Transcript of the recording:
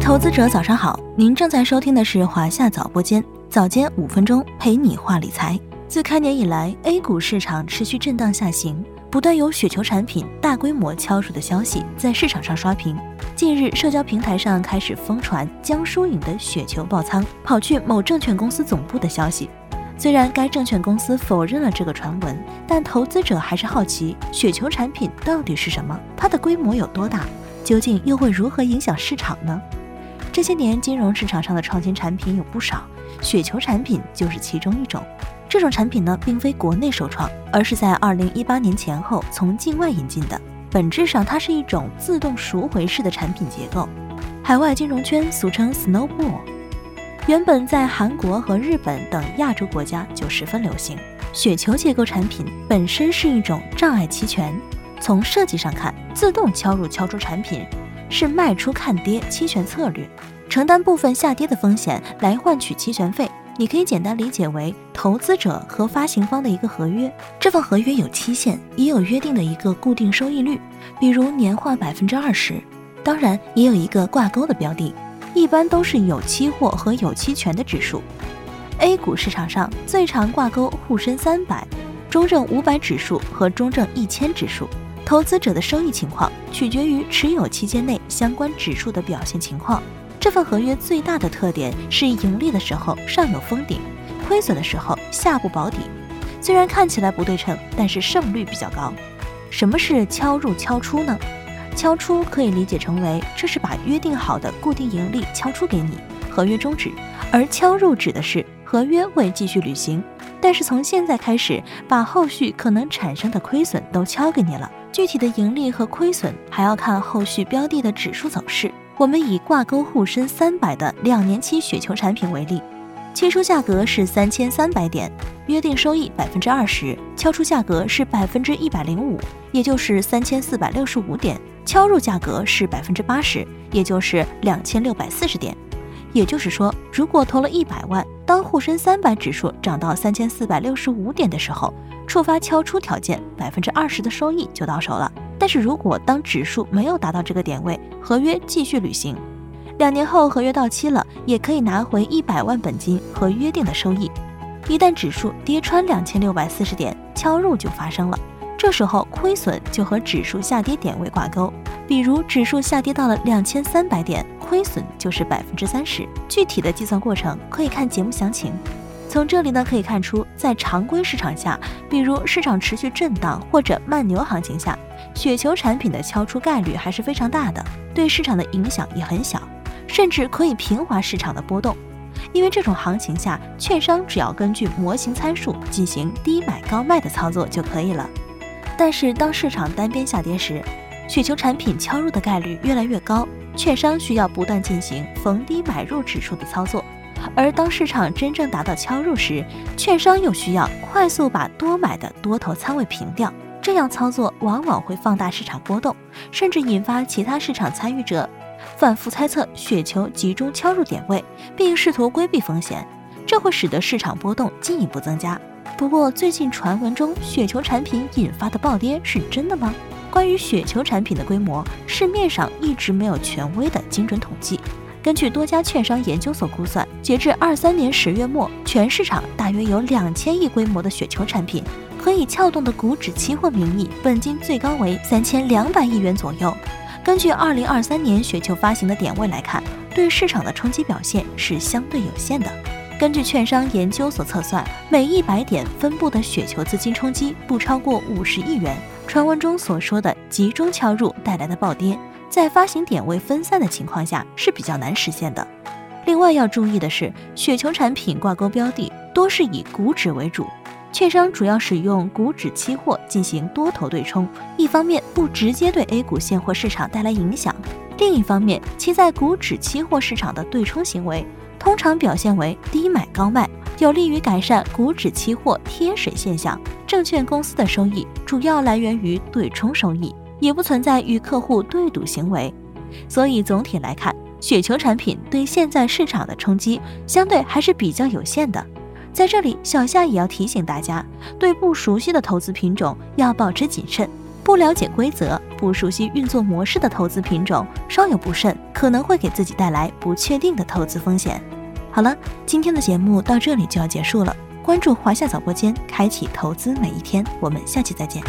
投资者早上好，您正在收听的是华夏早播间，早间五分钟陪你话理财。自开年以来，A 股市场持续震荡下行，不断有雪球产品大规模敲入的消息在市场上刷屏。近日，社交平台上开始疯传江疏影的雪球爆仓跑去某证券公司总部的消息。虽然该证券公司否认了这个传闻，但投资者还是好奇雪球产品到底是什么，它的规模有多大，究竟又会如何影响市场呢？这些年，金融市场上的创新产品有不少，雪球产品就是其中一种。这种产品呢，并非国内首创，而是在二零一八年前后从境外引进的。本质上，它是一种自动赎回式的产品结构，海外金融圈俗称 Snowball。原本在韩国和日本等亚洲国家就十分流行。雪球结构产品本身是一种障碍期权，从设计上看，自动敲入敲出产品是卖出看跌期权策略，承担部分下跌的风险来换取期权费。你可以简单理解为投资者和发行方的一个合约，这份合约有期限，也有约定的一个固定收益率，比如年化百分之二十，当然也有一个挂钩的标的。一般都是有期货和有期权的指数。A 股市场上最常挂钩沪深三百、中证五百指数和中证一千指数。投资者的收益情况取决于持有期间内相关指数的表现情况。这份合约最大的特点是盈利的时候上有封顶，亏损的时候下不保底。虽然看起来不对称，但是胜率比较高。什么是敲入敲出呢？敲出可以理解成为这是把约定好的固定盈利敲出给你，合约终止；而敲入指的是合约会继续履行，但是从现在开始把后续可能产生的亏损都敲给你了。具体的盈利和亏损还要看后续标的的指数走势。我们以挂钩沪深三百的两年期雪球产品为例，期初价格是三千三百点，约定收益百分之二十，敲出价格是百分之一百零五，也就是三千四百六十五点。敲入价格是百分之八十，也就是两千六百四十点。也就是说，如果投了一百万，当沪深三百指数涨到三千四百六十五点的时候，触发敲出条件，百分之二十的收益就到手了。但是如果当指数没有达到这个点位，合约继续履行，两年后合约到期了，也可以拿回一百万本金和约定的收益。一旦指数跌穿两千六百四十点，敲入就发生了。这时候亏损就和指数下跌点位挂钩，比如指数下跌到了两千三百点，亏损就是百分之三十。具体的计算过程可以看节目详情。从这里呢可以看出，在常规市场下，比如市场持续震荡或者慢牛行情下，雪球产品的敲出概率还是非常大的，对市场的影响也很小，甚至可以平滑市场的波动。因为这种行情下，券商只要根据模型参数进行低买高卖的操作就可以了。但是当市场单边下跌时，雪球产品敲入的概率越来越高，券商需要不断进行逢低买入指数的操作。而当市场真正达到敲入时，券商又需要快速把多买的多头仓位平掉。这样操作往往会放大市场波动，甚至引发其他市场参与者反复猜测雪球集中敲入点位，并试图规避风险，这会使得市场波动进一步增加。不过，最近传闻中雪球产品引发的暴跌是真的吗？关于雪球产品的规模，市面上一直没有权威的精准统计。根据多家券商研究所估算，截至二三年十月末，全市场大约有两千亿规模的雪球产品，可以撬动的股指期货名义本金最高为三千两百亿元左右。根据二零二三年雪球发行的点位来看，对市场的冲击表现是相对有限的。根据券商研究所测算，每一百点分布的雪球资金冲击不超过五十亿元。传闻中所说的集中敲入带来的暴跌，在发行点位分散的情况下是比较难实现的。另外要注意的是，雪球产品挂钩标的多是以股指为主，券商主要使用股指期货进行多头对冲，一方面不直接对 A 股现货市场带来影响，另一方面其在股指期货市场的对冲行为。通常表现为低买高卖，有利于改善股指期货贴水现象。证券公司的收益主要来源于对冲收益，也不存在与客户对赌行为。所以总体来看，雪球产品对现在市场的冲击相对还是比较有限的。在这里，小夏也要提醒大家，对不熟悉的投资品种要保持谨慎，不了解规则、不熟悉运作模式的投资品种，稍有不慎，可能会给自己带来不确定的投资风险。好了，今天的节目到这里就要结束了。关注华夏早播间，开启投资每一天。我们下期再见。